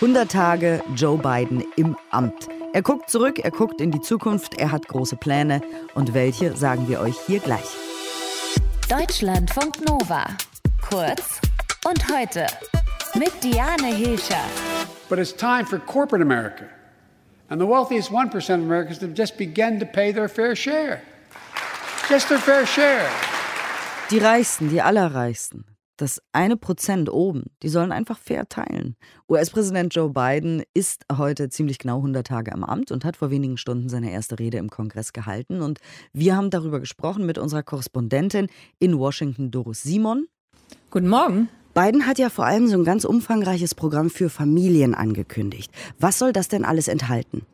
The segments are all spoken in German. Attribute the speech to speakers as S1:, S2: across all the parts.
S1: 100 Tage Joe Biden im Amt. Er guckt zurück, er guckt in die Zukunft, er hat große Pläne. Und welche sagen wir euch hier gleich.
S2: Deutschlandfunk Nova. Kurz und heute mit Diane Hilscher.
S3: But it's time for corporate America and the wealthiest 1% of Americans to just begin to pay their fair share. Just their fair share.
S1: Die Reichsten, die Allerreichsten, das eine Prozent oben, die sollen einfach fair teilen. US-Präsident Joe Biden ist heute ziemlich genau 100 Tage im Amt und hat vor wenigen Stunden seine erste Rede im Kongress gehalten. Und wir haben darüber gesprochen mit unserer Korrespondentin in Washington, Doris Simon.
S4: Guten Morgen.
S1: Biden hat ja vor allem so ein ganz umfangreiches Programm für Familien angekündigt. Was soll das denn alles enthalten?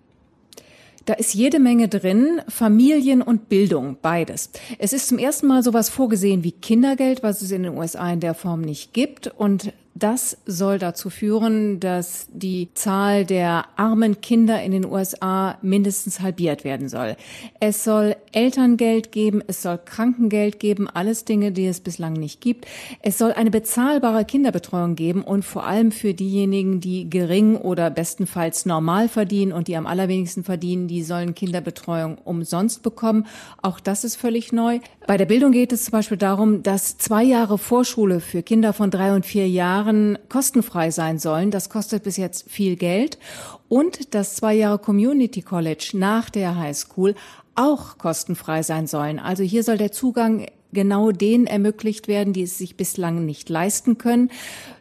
S4: Da ist jede Menge drin, Familien und Bildung, beides. Es ist zum ersten Mal sowas vorgesehen wie Kindergeld, was es in den USA in der Form nicht gibt. Und das soll dazu führen, dass die Zahl der armen Kinder in den USA mindestens halbiert werden soll. Es soll Elterngeld geben, es soll Krankengeld geben, alles Dinge, die es bislang nicht gibt. Es soll eine bezahlbare Kinderbetreuung geben und vor allem für diejenigen, die gering oder bestenfalls normal verdienen und die am allerwenigsten verdienen, die sollen Kinderbetreuung umsonst bekommen. Auch das ist völlig neu. Bei der Bildung geht es zum Beispiel darum, dass zwei Jahre Vorschule für Kinder von drei und vier Jahren Jahren kostenfrei sein sollen. Das kostet bis jetzt viel Geld. Und dass zwei Jahre Community College nach der High School auch kostenfrei sein sollen. Also hier soll der Zugang genau denen ermöglicht werden, die es sich bislang nicht leisten können.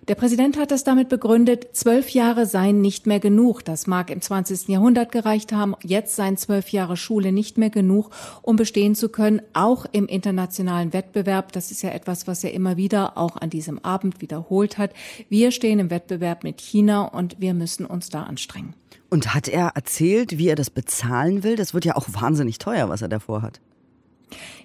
S4: Der Präsident hat das damit begründet, zwölf Jahre seien nicht mehr genug. Das mag im 20. Jahrhundert gereicht haben. Jetzt seien zwölf Jahre Schule nicht mehr genug, um bestehen zu können, auch im internationalen Wettbewerb. Das ist ja etwas, was er immer wieder auch an diesem Abend wiederholt hat. Wir stehen im Wettbewerb mit China und wir müssen uns da anstrengen.
S1: Und hat er erzählt, wie er das bezahlen will? Das wird ja auch wahnsinnig teuer, was er davor hat.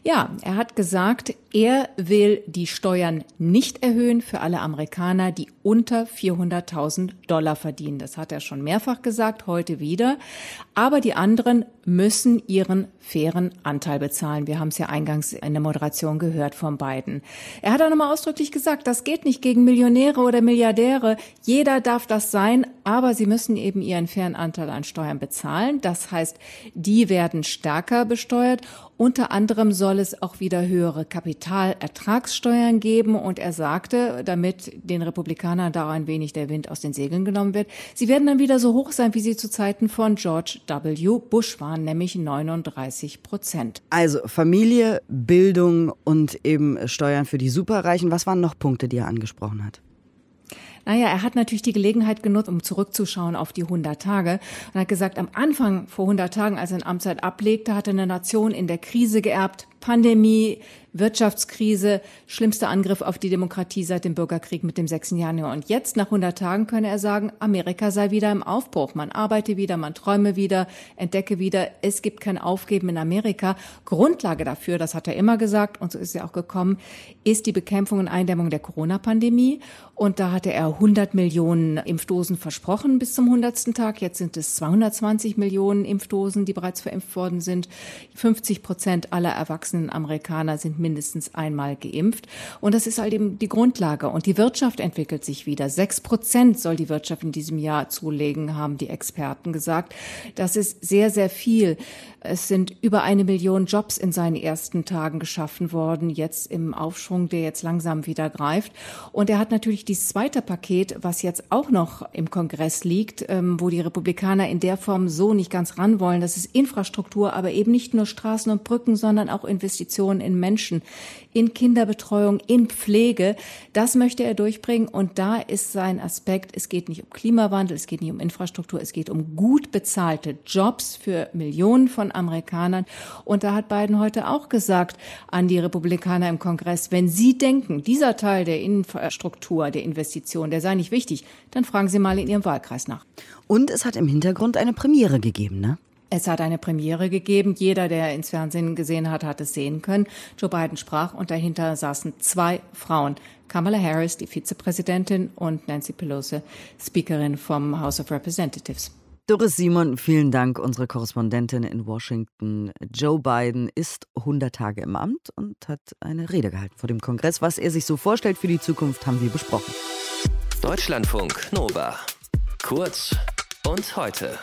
S4: Ja, er hat gesagt, er will die Steuern nicht erhöhen für alle Amerikaner, die unter 400.000 Dollar verdienen. Das hat er schon mehrfach gesagt, heute wieder. Aber die anderen müssen ihren fairen Anteil bezahlen. Wir haben es ja eingangs in der Moderation gehört von beiden. Er hat auch nochmal ausdrücklich gesagt, das geht nicht gegen Millionäre oder Milliardäre. Jeder darf das sein, aber sie müssen eben ihren fairen Anteil an Steuern bezahlen. Das heißt, die werden stärker besteuert. Unter anderem soll es auch wieder höhere Kapitalertragssteuern geben. Und er sagte, damit den Republikanern da ein wenig der Wind aus den Segeln genommen wird, sie werden dann wieder so hoch sein, wie sie zu Zeiten von George W. Bush waren, nämlich 39 Prozent.
S1: Also Familie, Bildung und eben Steuern für die Superreichen. Was waren noch Punkte, die er angesprochen hat?
S4: Naja, er hat natürlich die Gelegenheit genutzt, um zurückzuschauen auf die 100 Tage. Und hat gesagt, am Anfang vor 100 Tagen, als er in Amtszeit ablegte, hatte eine Nation in der Krise geerbt, Pandemie, Wirtschaftskrise, schlimmster Angriff auf die Demokratie seit dem Bürgerkrieg mit dem 6. Januar. Und jetzt, nach 100 Tagen, könne er sagen, Amerika sei wieder im Aufbruch. Man arbeite wieder, man träume wieder, entdecke wieder. Es gibt kein Aufgeben in Amerika. Grundlage dafür, das hat er immer gesagt, und so ist er auch gekommen, ist die Bekämpfung und Eindämmung der Corona-Pandemie. Und da hatte er 100 Millionen Impfdosen versprochen bis zum 100. Tag. Jetzt sind es 220 Millionen Impfdosen, die bereits verimpft worden sind. 50 Prozent aller erwachsenen Amerikaner sind mindestens einmal geimpft. Und das ist halt eben die Grundlage. Und die Wirtschaft entwickelt sich wieder. Sechs Prozent soll die Wirtschaft in diesem Jahr zulegen, haben die Experten gesagt. Das ist sehr, sehr viel. Es sind über eine Million Jobs in seinen ersten Tagen geschaffen worden, jetzt im Aufschwung, der jetzt langsam wieder greift. Und er hat natürlich dieses zweite Paket, was jetzt auch noch im Kongress liegt, ähm, wo die Republikaner in der Form so nicht ganz ran wollen. Das ist Infrastruktur, aber eben nicht nur Straßen und Brücken, sondern auch Investitionen in Menschen, in Kinderbetreuung, in Pflege. Das möchte er durchbringen. Und da ist sein Aspekt, es geht nicht um Klimawandel, es geht nicht um Infrastruktur, es geht um gut bezahlte Jobs für Millionen von Amerikanern. Und da hat Biden heute auch gesagt an die Republikaner im Kongress, wenn Sie denken, dieser Teil der Infrastruktur, der Investition, der sei nicht wichtig, dann fragen Sie mal in Ihrem Wahlkreis nach.
S1: Und es hat im Hintergrund eine Premiere gegeben, ne?
S4: Es hat eine Premiere gegeben. Jeder, der ins Fernsehen gesehen hat, hat es sehen können. Joe Biden sprach und dahinter saßen zwei Frauen. Kamala Harris, die Vizepräsidentin, und Nancy Pelosi, Speakerin vom House of Representatives.
S1: Doris Simon, vielen Dank, unsere Korrespondentin in Washington. Joe Biden ist 100 Tage im Amt und hat eine Rede gehalten vor dem Kongress. Was er sich so vorstellt für die Zukunft, haben wir besprochen.
S2: Deutschlandfunk Nova.
S5: Kurz und heute.